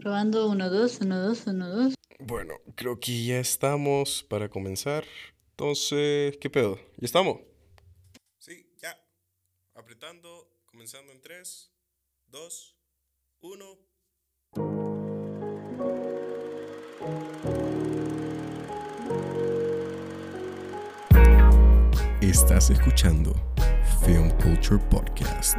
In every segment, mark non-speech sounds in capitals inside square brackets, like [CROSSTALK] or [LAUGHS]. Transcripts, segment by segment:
Probando 1, 2, 1, 2, 1, 2. Bueno, creo que ya estamos para comenzar. Entonces, ¿qué pedo? ¿Ya estamos? Sí, ya. Apretando, comenzando en 3, 2, 1. Estás escuchando Film Culture Podcast.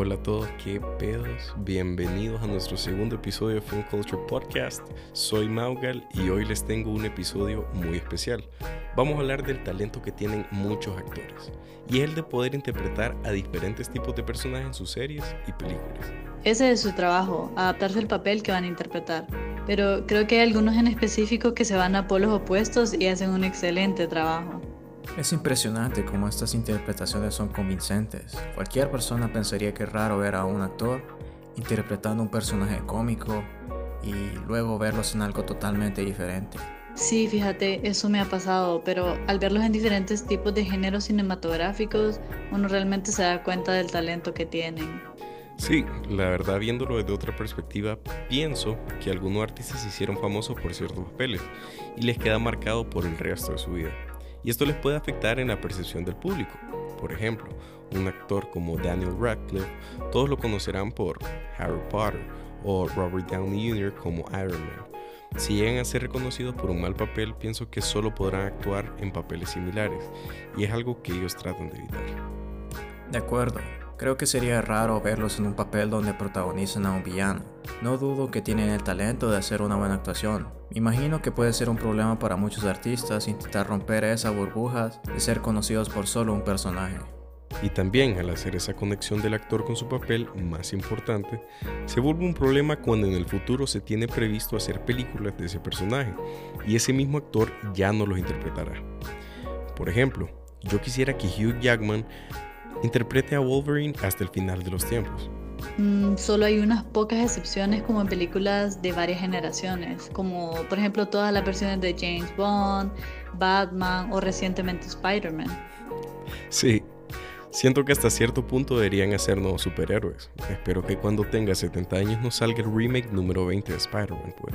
Hola a todos, qué pedos. Bienvenidos a nuestro segundo episodio de Film Culture Podcast. Soy Maugal y hoy les tengo un episodio muy especial. Vamos a hablar del talento que tienen muchos actores y es el de poder interpretar a diferentes tipos de personajes en sus series y películas. Ese es su trabajo, adaptarse al papel que van a interpretar. Pero creo que hay algunos en específico que se van a polos opuestos y hacen un excelente trabajo. Es impresionante cómo estas interpretaciones son convincentes. Cualquier persona pensaría que es raro ver a un actor interpretando un personaje cómico y luego verlos en algo totalmente diferente. Sí, fíjate, eso me ha pasado, pero al verlos en diferentes tipos de géneros cinematográficos, uno realmente se da cuenta del talento que tienen. Sí, la verdad viéndolo desde otra perspectiva, pienso que algunos artistas se hicieron famosos por ciertos papeles y les queda marcado por el resto de su vida y esto les puede afectar en la percepción del público. Por ejemplo, un actor como Daniel Radcliffe, todos lo conocerán por Harry Potter o Robert Downey Jr. como Iron Man. Si llegan a ser reconocidos por un mal papel, pienso que solo podrán actuar en papeles similares, y es algo que ellos tratan de evitar. De acuerdo, Creo que sería raro verlos en un papel donde protagonizan a un villano. No dudo que tienen el talento de hacer una buena actuación. Me imagino que puede ser un problema para muchos artistas intentar romper esas burbujas de ser conocidos por solo un personaje. Y también al hacer esa conexión del actor con su papel más importante, se vuelve un problema cuando en el futuro se tiene previsto hacer películas de ese personaje y ese mismo actor ya no los interpretará. Por ejemplo, yo quisiera que Hugh Jackman interprete a Wolverine hasta el final de los tiempos. Mm, solo hay unas pocas excepciones como en películas de varias generaciones, como por ejemplo todas las versiones de James Bond, Batman o recientemente Spider-Man. Sí, siento que hasta cierto punto deberían hacernos superhéroes. Espero que cuando tenga 70 años nos salga el remake número 20 de Spider-Man, pues.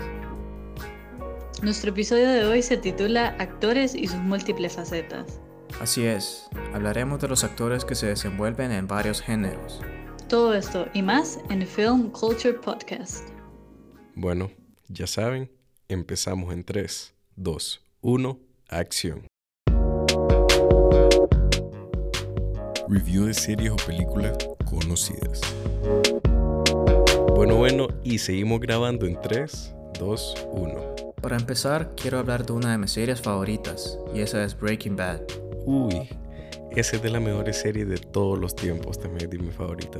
Nuestro episodio de hoy se titula Actores y sus múltiples facetas. Así es, hablaremos de los actores que se desenvuelven en varios géneros. Todo esto y más en Film Culture Podcast. Bueno, ya saben, empezamos en 3, 2, 1, acción. Review de series o películas conocidas. Bueno, bueno, y seguimos grabando en 3, 2, 1. Para empezar, quiero hablar de una de mis series favoritas, y esa es Breaking Bad. Uy, esa es de las mejores series de todos los tiempos, también es mi favorita.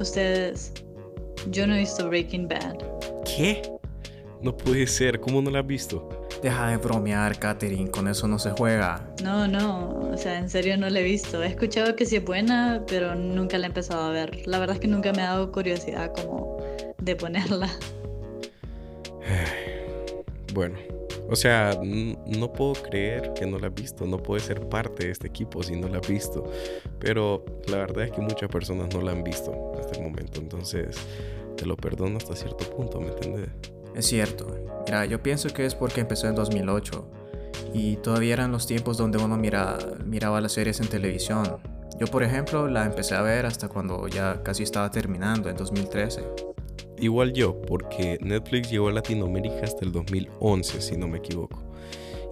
Ustedes, yo no he visto Breaking Bad. ¿Qué? No puede ser, ¿cómo no la has visto? Deja de bromear, Katherine, con eso no se juega. No, no, o sea, en serio no la he visto. He escuchado que sí es buena, pero nunca la he empezado a ver. La verdad es que nunca me ha dado curiosidad como de ponerla. Bueno, o sea, no puedo creer que no la has visto, no puede ser parte de este equipo si no la has visto. Pero la verdad es que muchas personas no la han visto hasta el momento, entonces te lo perdono hasta cierto punto, ¿me entiendes? Es cierto. Mira, yo pienso que es porque empezó en 2008 y todavía eran los tiempos donde uno mira, miraba las series en televisión. Yo, por ejemplo, la empecé a ver hasta cuando ya casi estaba terminando, en 2013. Igual yo, porque Netflix llegó a Latinoamérica hasta el 2011, si no me equivoco.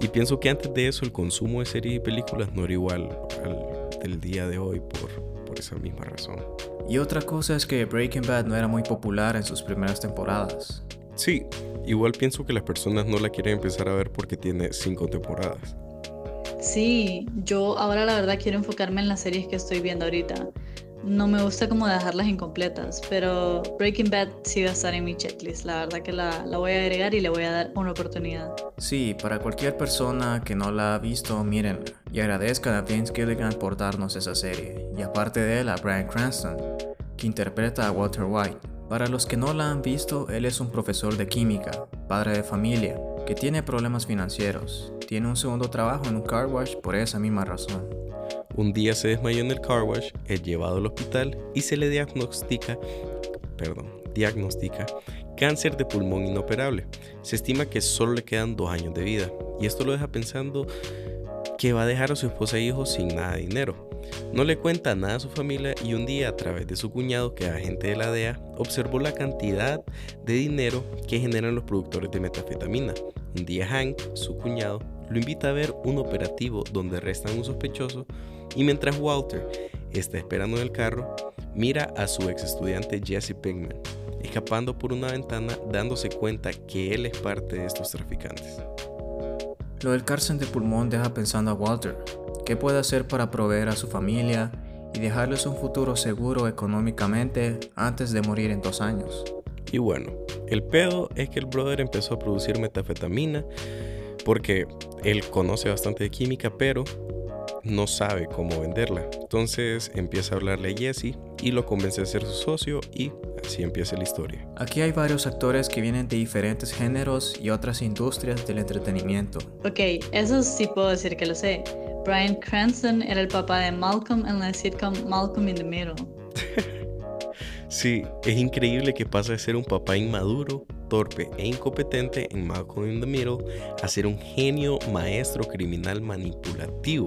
Y pienso que antes de eso el consumo de series y películas no era igual al del día de hoy por, por esa misma razón. Y otra cosa es que Breaking Bad no era muy popular en sus primeras temporadas. Sí, igual pienso que las personas no la quieren empezar a ver porque tiene cinco temporadas. Sí, yo ahora la verdad quiero enfocarme en las series que estoy viendo ahorita no me gusta como dejarlas incompletas, pero Breaking Bad sí va a estar en mi checklist. La verdad que la, la, voy a agregar y le voy a dar una oportunidad. Sí, para cualquier persona que no la ha visto, mírenla. Y agradezcan a Vince Gilligan por darnos esa serie. Y aparte de él, a Brian Cranston, que interpreta a Walter White. Para los que no la han visto, él es un profesor de química, padre de familia, que tiene problemas financieros. Tiene un segundo trabajo en un car wash por esa misma razón. Un día se desmayó en el car wash, es llevado al hospital y se le diagnostica, perdón, diagnostica cáncer de pulmón inoperable. Se estima que solo le quedan dos años de vida y esto lo deja pensando que va a dejar a su esposa e hijos sin nada de dinero. No le cuenta nada a su familia y un día a través de su cuñado, que es agente de la DEA, observó la cantidad de dinero que generan los productores de metafetamina. Un día Hank, su cuñado, lo invita a ver un operativo donde arrestan a un sospechoso y mientras Walter está esperando en el carro, mira a su ex estudiante Jesse Pinkman, escapando por una ventana dándose cuenta que él es parte de estos traficantes. Lo del cárcel de pulmón deja pensando a Walter, ¿qué puede hacer para proveer a su familia y dejarles un futuro seguro económicamente antes de morir en dos años? Y bueno, el pedo es que el brother empezó a producir metafetamina porque él conoce bastante de química, pero no sabe cómo venderla. Entonces empieza a hablarle a Jesse y lo convence a ser su socio y así empieza la historia. Aquí hay varios actores que vienen de diferentes géneros y otras industrias del entretenimiento. Ok, eso sí puedo decir que lo sé. Brian Cranston era el papá de Malcolm en la sitcom Malcolm in the Middle. [LAUGHS] sí, es increíble que pasa de ser un papá inmaduro torpe e incompetente en Malcolm in the Middle a ser un genio maestro criminal manipulativo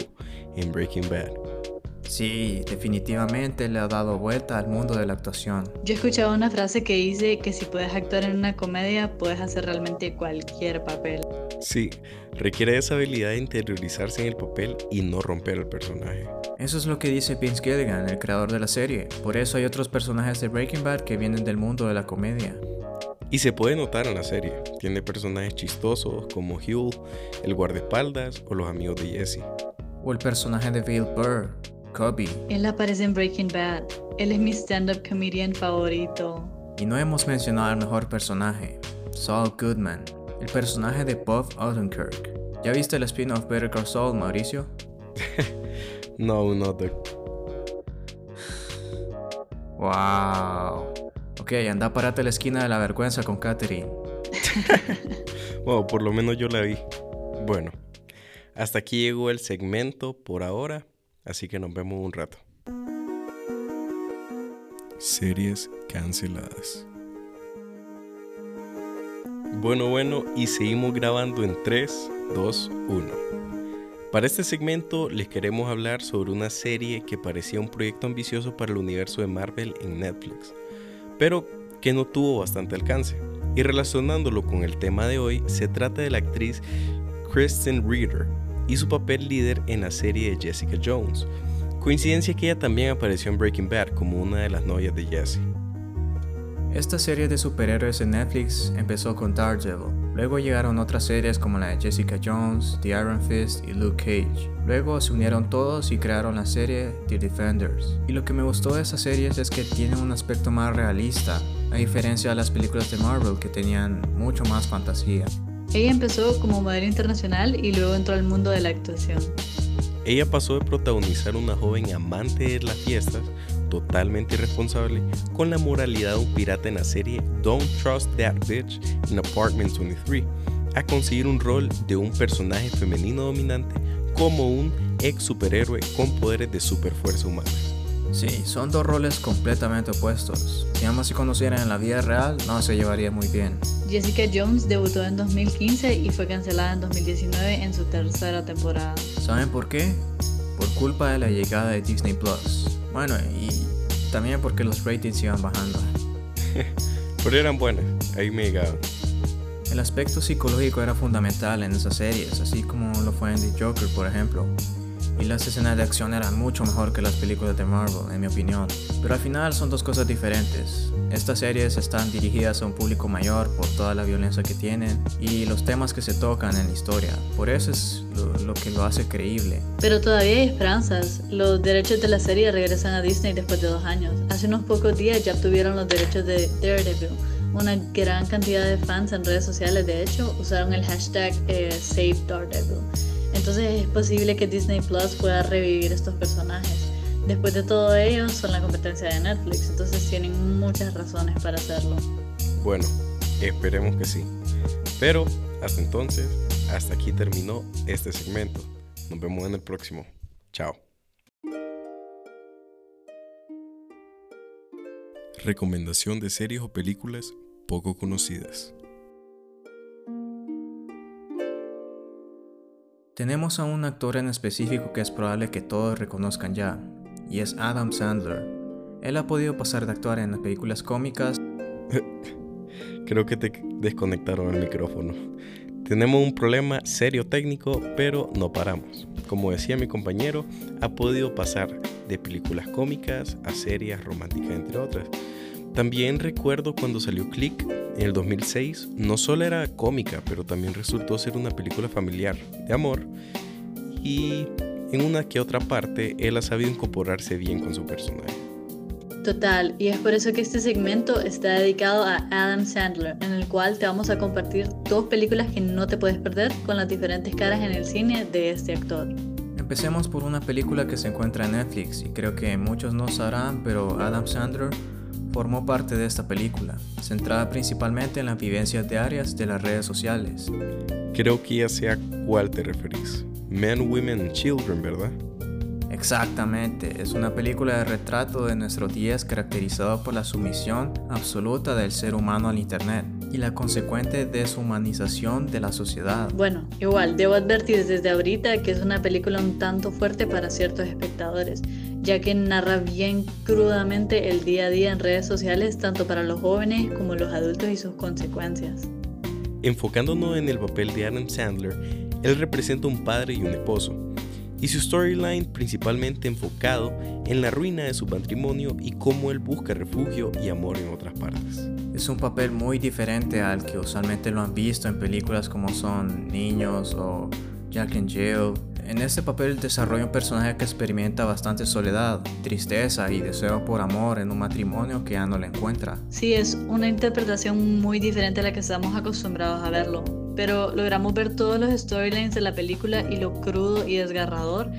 en Breaking Bad. Sí, definitivamente le ha dado vuelta al mundo de la actuación. Yo he escuchado una frase que dice que si puedes actuar en una comedia, puedes hacer realmente cualquier papel. Sí, requiere esa habilidad de interiorizarse en el papel y no romper el personaje. Eso es lo que dice Vince Gilligan, el creador de la serie. Por eso hay otros personajes de Breaking Bad que vienen del mundo de la comedia. Y se puede notar en la serie, tiene personajes chistosos como Hugh, el guardaespaldas o los amigos de Jesse. O el personaje de Bill Burr, Cubby. Él aparece en Breaking Bad. Él es mi stand-up comedian favorito. Y no hemos mencionado al mejor personaje, Saul Goodman, el personaje de Bob Odenkirk. ¿Ya viste el spin-off Better Call Saul, Mauricio? [LAUGHS] no, no, Wow. Ok, anda parate a la esquina de la vergüenza con Katherine. [LAUGHS] bueno, por lo menos yo la vi. Bueno, hasta aquí llegó el segmento por ahora, así que nos vemos un rato. Series canceladas. Bueno, bueno, y seguimos grabando en 3, 2, 1. Para este segmento les queremos hablar sobre una serie que parecía un proyecto ambicioso para el universo de Marvel en Netflix pero que no tuvo bastante alcance. Y relacionándolo con el tema de hoy, se trata de la actriz Kristen Reader y su papel líder en la serie de Jessica Jones. Coincidencia que ella también apareció en Breaking Bad como una de las novias de Jesse. Esta serie de superhéroes en Netflix empezó con Daredevil, Luego llegaron otras series como la de Jessica Jones, The Iron Fist y Luke Cage. Luego se unieron todos y crearon la serie The Defenders. Y lo que me gustó de esas series es que tienen un aspecto más realista, a diferencia de las películas de Marvel que tenían mucho más fantasía. Ella empezó como modelo internacional y luego entró al mundo de la actuación. Ella pasó de protagonizar una joven amante de las fiestas totalmente irresponsable con la moralidad de un pirata en la serie Don't Trust That Bitch in Apartment 23, a conseguir un rol de un personaje femenino dominante como un ex superhéroe con poderes de superfuerza humana. Sí, son dos roles completamente opuestos. Si ambos se conocieran en la vida real, no se llevaría muy bien. Jessica Jones debutó en 2015 y fue cancelada en 2019 en su tercera temporada. ¿Saben por qué? Por culpa de la llegada de Disney Plus. Bueno, y también porque los ratings iban bajando. [LAUGHS] Pero eran buenas, ahí me llegaban. El aspecto psicológico era fundamental en esas series, así como lo fue en The Joker, por ejemplo y las escenas de acción eran mucho mejor que las películas de Marvel, en mi opinión. Pero al final son dos cosas diferentes. Estas series están dirigidas a un público mayor por toda la violencia que tienen y los temas que se tocan en la historia. Por eso es lo, que lo hace creíble. Pero todavía hay esperanzas. Los derechos de la serie regresan a Disney después de dos años. Hace unos pocos días ya obtuvieron los derechos de Daredevil. Una gran cantidad de fans en redes sociales, de hecho, usaron el hashtag eh, Save Daredevil entonces es posible que Disney Plus pueda revivir estos personajes. Después de todo ello, son la competencia de Netflix, entonces tienen muchas razones para hacerlo. Bueno, esperemos que sí. Pero hasta entonces, hasta aquí terminó este segmento. Nos vemos en el próximo. Chao. Recomendación de series o películas poco conocidas. Tenemos a un actor en específico que es probable que todos reconozcan ya, y es Adam Sandler. Él ha podido pasar de actuar en películas cómicas. [LAUGHS] Creo que te desconectaron el micrófono. Tenemos un problema serio técnico, pero no paramos. Como decía mi compañero, ha podido pasar de películas cómicas a series románticas, entre otras. También recuerdo cuando salió Click en el 2006, no solo era cómica, pero también resultó ser una película familiar de amor y en una que otra parte él ha sabido incorporarse bien con su personaje. Total, y es por eso que este segmento está dedicado a Adam Sandler, en el cual te vamos a compartir dos películas que no te puedes perder con las diferentes caras en el cine de este actor. Empecemos por una película que se encuentra en Netflix y creo que muchos no sabrán, pero Adam Sandler formó parte de esta película, centrada principalmente en las vivencias diarias de las redes sociales. Creo que ya sé a cuál te referís. Men, Women, Children, ¿verdad? Exactamente, es una película de retrato de nuestros días caracterizado por la sumisión absoluta del ser humano al Internet y la consecuente deshumanización de la sociedad. Bueno, igual, debo advertir desde ahorita que es una película un tanto fuerte para ciertos espectadores, ya que narra bien crudamente el día a día en redes sociales, tanto para los jóvenes como los adultos y sus consecuencias. Enfocándonos en el papel de Adam Sandler, él representa un padre y un esposo y su storyline principalmente enfocado en la ruina de su matrimonio y cómo él busca refugio y amor en otras partes. Es un papel muy diferente al que usualmente lo han visto en películas como son Niños o Jack and Jill. En este papel desarrolla un personaje que experimenta bastante soledad, tristeza y deseo por amor en un matrimonio que ya no le encuentra. Sí, es una interpretación muy diferente a la que estamos acostumbrados a verlo pero logramos ver todos los storylines de la película y lo crudo y desgarrador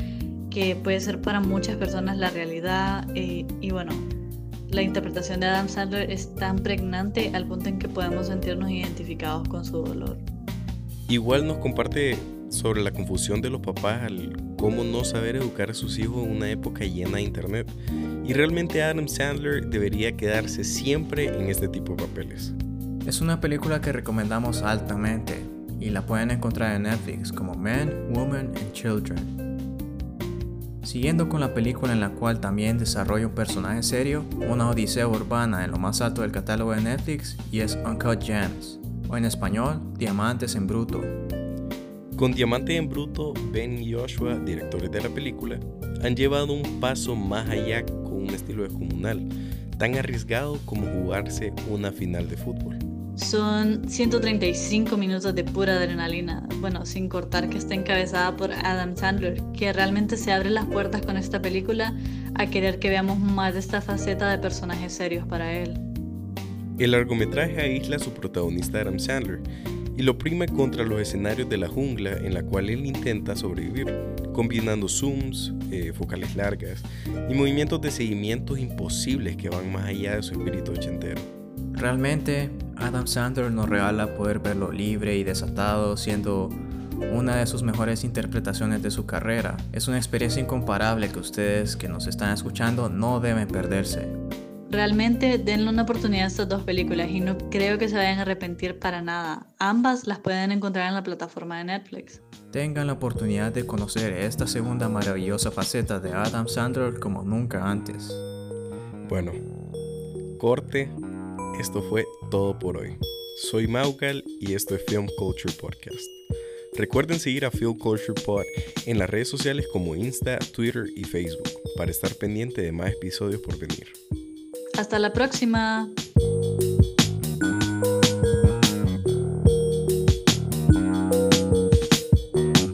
que puede ser para muchas personas la realidad eh, y bueno, la interpretación de Adam Sandler es tan pregnante al punto en que podemos sentirnos identificados con su dolor. Igual nos comparte sobre la confusión de los papás al cómo no saber educar a sus hijos en una época llena de internet. Y realmente Adam Sandler debería quedarse siempre en este tipo de papeles. Es una película que recomendamos altamente y la pueden encontrar en Netflix como Men, Women and Children. Siguiendo con la película en la cual también desarrolla un personaje serio, una odisea urbana en lo más alto del catálogo de Netflix y es Uncut Gems, o en español, Diamantes en Bruto. Con Diamante en Bruto, Ben y Joshua, directores de la película, han llevado un paso más allá con un estilo descomunal, tan arriesgado como jugarse una final de fútbol. Son 135 minutos de pura adrenalina, bueno, sin cortar que está encabezada por Adam Sandler, que realmente se abre las puertas con esta película a querer que veamos más de esta faceta de personajes serios para él. El largometraje aísla a su protagonista Adam Sandler y lo prima contra los escenarios de la jungla en la cual él intenta sobrevivir, combinando zooms, eh, focales largas y movimientos de seguimiento imposibles que van más allá de su espíritu ochentero. Realmente, Adam Sandler nos regala poder verlo libre y desatado, siendo una de sus mejores interpretaciones de su carrera. Es una experiencia incomparable que ustedes que nos están escuchando no deben perderse. Realmente denle una oportunidad a estas dos películas y no creo que se vayan a arrepentir para nada. Ambas las pueden encontrar en la plataforma de Netflix. Tengan la oportunidad de conocer esta segunda maravillosa faceta de Adam Sandler como nunca antes. Bueno, corte esto fue todo por hoy. Soy Maucal y esto es Film Culture Podcast. Recuerden seguir a Film Culture Pod en las redes sociales como Insta, Twitter y Facebook para estar pendiente de más episodios por venir. Hasta la próxima.